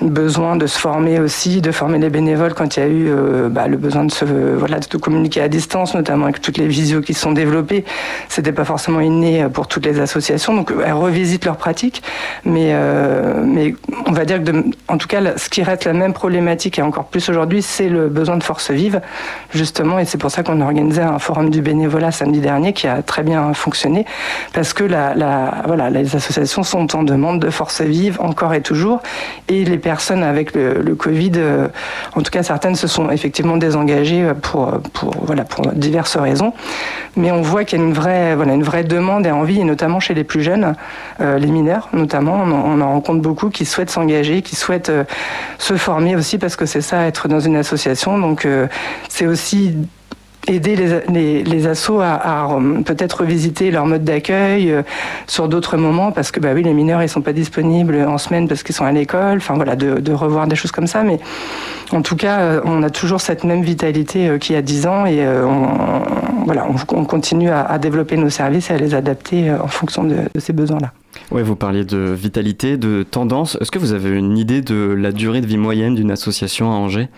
S9: besoin de se former aussi, de former les bénévoles quand il y a eu euh, bah, le besoin de se voilà de communiquer à distance, notamment avec toutes les visios qui sont développées. C'était pas forcément inné pour toutes les associations, donc elles revisitent leurs pratiques, mais euh, on va dire que en tout cas, ce qui reste la même problématique et encore plus aujourd'hui, c'est le besoin de force vive, justement, et c'est pour ça qu'on a organisé un forum du bénévolat samedi dernier qui a très bien fonctionné, parce que les associations sont en demande de force vive encore et toujours, et les personnes avec le, Covid, euh, en tout cas certaines se sont effectivement désengagées pour, diverses raisons. Mais on voit qu'il y a une vraie, voilà, une vraie demande et envie, et notamment chez les plus jeunes, euh, les mineurs notamment, on en, rencontre beaucoup qui souhaitent s'engager, qui souhaitent euh, se former aussi parce que c'est ça, être dans une association. Donc c'est aussi aider les, les, assos à, à peut-être revisiter leur mode d'accueil euh, sur d'autres moments parce que bah oui les mineurs ils sont pas disponibles en semaine parce qu'ils sont à l'école. Enfin voilà de, revoir des choses comme ça. Mais en tout cas euh, on a toujours cette même vitalité euh, qu'il y a 10 ans et on, voilà on, on continue à, développer nos services et à les adapter en fonction de, de ces besoins là
S2: Ouais, vous parliez de vitalité, de tendance. Est-ce que vous avez une idée de la durée de vie moyenne d'une association à Angers?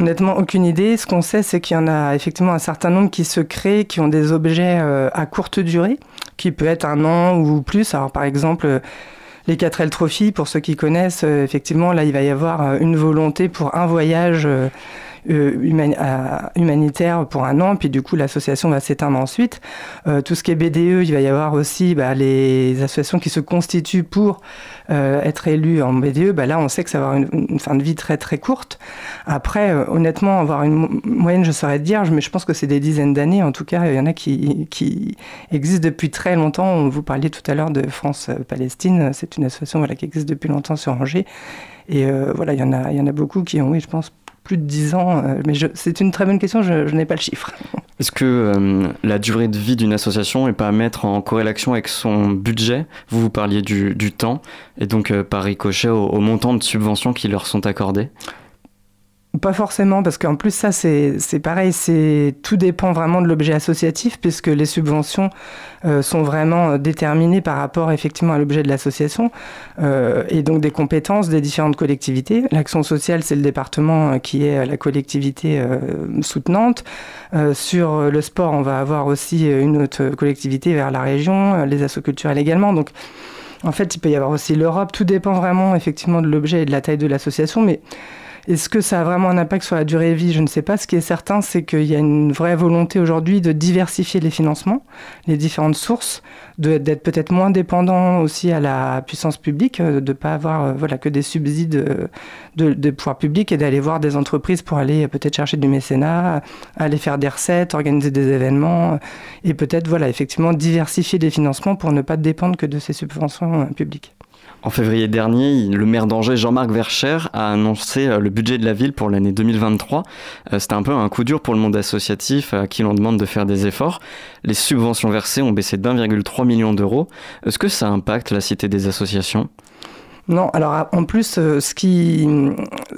S9: Honnêtement, aucune idée. Ce qu'on sait, c'est qu'il y en a effectivement un certain nombre qui se créent, qui ont des objets euh, à courte durée, qui peut être un an ou plus. Alors, par exemple, euh, les 4L Trophy, pour ceux qui connaissent, euh, effectivement, là, il va y avoir une volonté pour un voyage euh, humanitaire pour un an, puis du coup l'association va s'éteindre ensuite. Euh, tout ce qui est BDE, il va y avoir aussi bah, les associations qui se constituent pour euh, être élues en BDE. Bah, là, on sait que ça va avoir une, fin de vie très très courte. Après, honnêtement, avoir une moyenne, je saurais dire, mais je pense que c'est des dizaines d'années. En tout cas, il y en a qui, qui existent depuis très longtemps. Vous parliez tout à l'heure de France-Palestine. C'est une association voilà, qui existe depuis longtemps sur Angers. Et voilà, il y, en a, il y en a beaucoup qui ont, oui, je pense, plus de 10 ans, euh, mais c'est une très bonne question, je, n'ai pas le chiffre.
S2: Est-ce que euh, la durée de vie d'une association n'est pas à mettre en corrélation avec son budget? Vous, vous parliez du, temps, et donc euh, par ricochet au, montant de subventions qui leur sont accordées
S9: pas forcément, parce qu'en plus ça c'est pareil, tout dépend vraiment de l'objet associatif, puisque les subventions euh, sont vraiment euh, déterminées par rapport effectivement à l'objet de l'association euh, et donc des compétences des différentes collectivités. L'action sociale c'est le département qui est la collectivité soutenante. sur le sport, on va avoir aussi une autre collectivité vers la région, les assos culturels également. Donc en fait, il peut y avoir aussi l'Europe. Tout dépend vraiment effectivement de l'objet et de la taille de l'association, mais est-ce que ça a vraiment un impact sur la durée de vie? Je ne sais pas. Ce qui est certain, c'est qu'il y a une vraie volonté aujourd'hui de diversifier les financements, les différentes sources, d'être peut-être moins dépendant aussi à la puissance publique, euh, de ne pas avoir euh, voilà, que des subsides euh, de, de pouvoir public et d'aller voir des entreprises pour aller peut-être chercher du mécénat, aller faire des recettes, organiser des événements et peut-être voilà, effectivement diversifier les financements pour ne pas dépendre que de ces subventions publiques.
S2: En février dernier, le maire d'Angers, Jean-Marc Vercher, a annoncé le budget de la ville pour l'année 2023. C'était un peu un coup dur pour le monde associatif à qui l'on demande de faire des efforts. Les subventions versées ont baissé d'1,3 million d'euros. Est-ce que ça impacte la cité des associations?
S9: Non, alors en plus, euh, ce qui,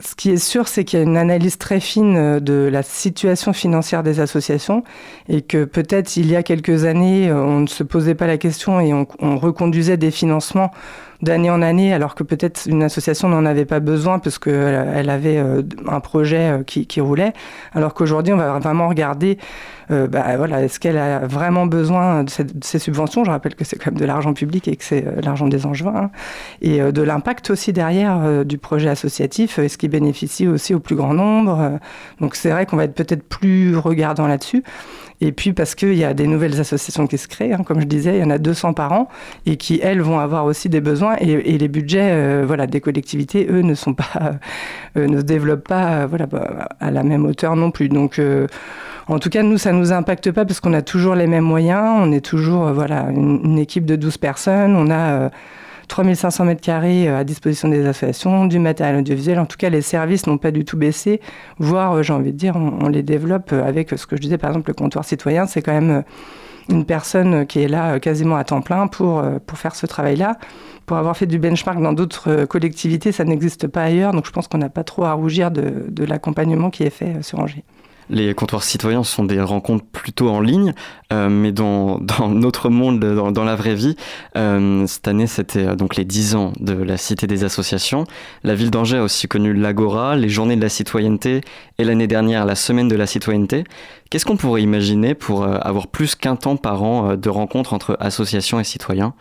S9: ce qui est sûr, c'est qu'il y a une analyse très fine euh, de la situation financière des associations et que peut-être il y a quelques années, euh, on ne se posait pas la question et on reconduisait des financements d'année en année, alors que peut-être une association n'en avait pas besoin parce qu'elle elle avait un projet qui, qui roulait, alors qu'aujourd'hui, on va vraiment regarder euh, bah, voilà, est-ce qu'elle a vraiment besoin de, ces subventions? Je rappelle que c'est quand même de l'argent public et que c'est euh, l'argent des Angevins. Hein. et euh, de l'impact aussi derrière du projet associatif, est-ce qu'il bénéficie aussi au plus grand nombre? Donc c'est vrai qu'on va être peut-être plus regardant là-dessus. Et puis parce qu'il y a des nouvelles associations qui se créent, hein, comme je disais, il y en a 200 par an et qui, elles, vont avoir aussi des besoins. Et, les budgets voilà, des collectivités, eux, ne, sont pas, ne se développent pas voilà, bah, à la même hauteur non plus. Donc en tout cas, nous, ça ne nous impacte pas parce qu'on a toujours les mêmes moyens. On est toujours euh, voilà, une, équipe de 12 personnes. On a 3500 euh, mètres carrés euh, à disposition des associations, du matériel audiovisuel. En tout cas, les services n'ont pas du tout baissé, voire, j'ai envie de dire, on, les développe avec ce que je disais, par exemple, le comptoir citoyen. C'est quand même une personne qui est là quasiment à temps plein pour, pour faire ce travail-là. Pour avoir fait du benchmark dans d'autres collectivités, ça n'existe pas ailleurs. Donc je pense qu'on n'a pas trop à rougir de, de l'accompagnement qui est fait sur Angers
S2: les comptoirs citoyens sont des rencontres plutôt en ligne, euh, mais dans, notre monde, dans, la vraie vie, euh, cette année c'était euh, donc les 10 ans de la Cité des associations. La ville d'Angers a aussi connu l'Agora, les Journées de la citoyenneté et l'année dernière la Semaine de la citoyenneté. Qu'est-ce qu'on pourrait imaginer pour avoir plus qu'un temps par an de rencontres entre associations et citoyens?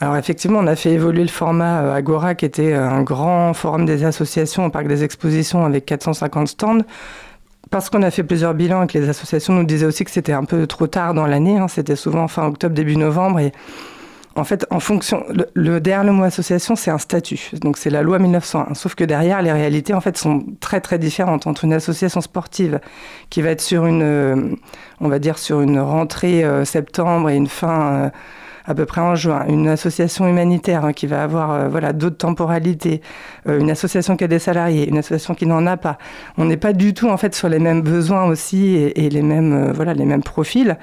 S9: Alors effectivement, on a fait évoluer le format Agora, qui était un grand forum des associations au parc des expositions avec 450 stands, parce qu'on a fait plusieurs bilans et que les associations nous disaient aussi que c'était un peu trop tard dans l'année, hein. c'était souvent fin octobre, début novembre. Et en fait, en fonction, le, derrière le mot association, c'est un statut. Donc c'est la loi 1901. Sauf que derrière, les réalités, en fait, sont très très différentes entre une association sportive qui va être sur une, euh, on va dire, sur une rentrée euh, septembre et une fin. Euh, à peu près en juin, une association humanitaire hein, qui va avoir euh, voilà d'autres temporalités, euh, une association qui a des salariés, une association qui n'en a pas. On n'est pas du tout en fait sur les mêmes besoins aussi et, les mêmes euh, voilà les mêmes profils.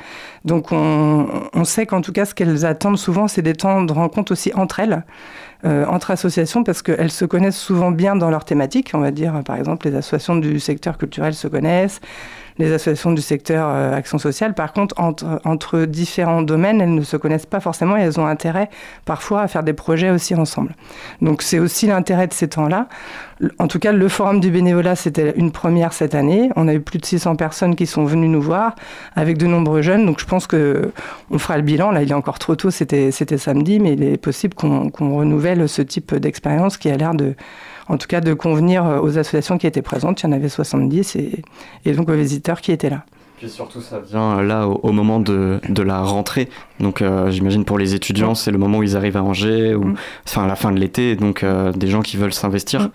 S9: Donc on, on sait qu'en tout cas ce qu'elles attendent souvent c'est des temps de rencontre aussi entre elles. entre associations parce qu'elles se connaissent souvent bien dans leur thématique. On va dire, par exemple, les associations du secteur culturel se connaissent, les associations du secteur euh, action sociale. Par contre, entre, entre différents domaines, elles ne se connaissent pas forcément et elles ont intérêt parfois à faire des projets aussi ensemble. Donc c'est aussi l'intérêt de ces temps-là. En tout cas, le forum du bénévolat, c'était une première cette année. On a eu plus de 600 personnes qui sont venues nous voir, avec de nombreux jeunes. Donc je pense que on fera le bilan. Là, il est encore trop tôt, c'était samedi, mais il est possible qu'on renouvelle ce type d'expérience qui a l'air de en tout cas de convenir euh, aux associations qui étaient présentes. Il y en avait 70 et, et donc aux visiteurs qui étaient là.
S2: Puis surtout, ça vient euh, là au, moment de, de, la rentrée. Donc, euh, j'imagine pour les étudiants, c'est le moment où ils arrivent à Angers, ou mm. enfin à la fin de l'été. Donc, des gens qui veulent s'investir.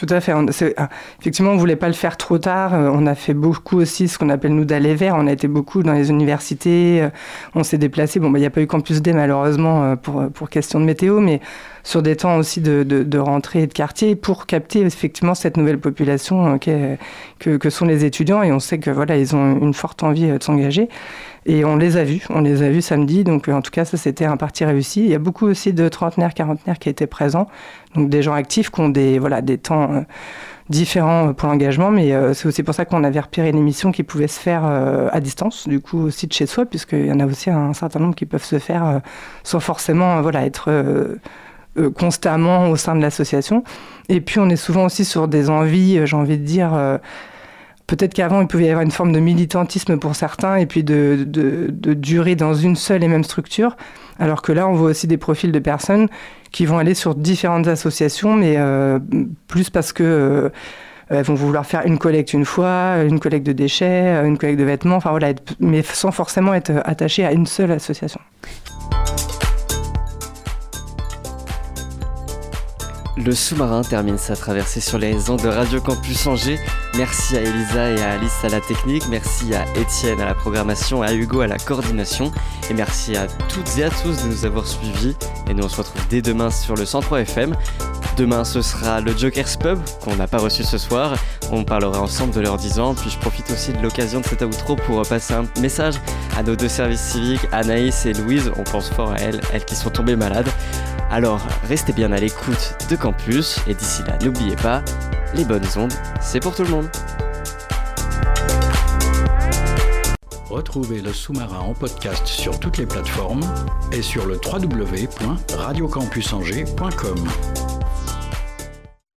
S9: Tout à fait. Ah, effectivement, on voulait pas le faire trop tard. On a fait beaucoup aussi ce qu'on appelle nous d'aller vers. On a été beaucoup dans les universités. On s'est déplacé. Bon, bah, il n'y a pas eu Campus D malheureusement pour, pour question de météo, mais sur des temps aussi de, de, rentrée et de quartier pour capter effectivement cette nouvelle population euh, que, que, sont les étudiants. Et on sait que voilà, ils ont une forte envie euh, de s'engager. Et on les a vus, on les a vus samedi. Donc euh, en tout cas, ça c'était un parti réussi. Il y a beaucoup aussi de trentenaires, quarantenaires qui étaient présents. Donc des gens actifs qui ont des, voilà, des temps différents pour l'engagement, mais c'est aussi pour ça qu'on avait repéré une émission qui pouvait se faire à distance, du coup aussi de chez soi, puisqu'il y en a aussi un certain nombre qui peuvent se faire sans forcément voilà, être euh, constamment au sein de l'association. Et puis on est souvent aussi sur des envies, euh, j'ai envie de dire, euh, peut-être qu'avant il pouvait y avoir une forme de militantisme pour certains et puis de, de, durer dans une seule et même structure. Alors que là, on voit aussi des profils de personnes qui vont aller sur différentes associations, mais plus parce que elles vont vouloir faire une collecte une fois, une collecte de déchets, une collecte de vêtements, enfin voilà, mais sans forcément être attachées à une seule association.
S2: Le sous-marin termine sa traversée sur les ondes de Radio Campus Angers. Merci à Elisa et à Alice à la technique, merci à Étienne à la programmation, à Hugo à la coordination, et merci à toutes et à tous de nous avoir suivis. Et nous on se retrouve dès demain sur le 103 FM. Demain ce sera le Joker's Pub qu'on n'a pas reçu ce soir. On parlera ensemble de leurs 10 ans. Puis je profite aussi de l'occasion de cet outro pour passer un message à nos deux services civiques, Anaïs et Louise. On pense fort à elles, elles qui sont tombées malades. Alors restez bien à l'écoute de Campus et d'ici là n'oubliez pas, les bonnes ondes, c'est pour tout le monde.
S1: Retrouvez le sous-marin en podcast sur toutes les plateformes et sur le www.radiocampusangers.com.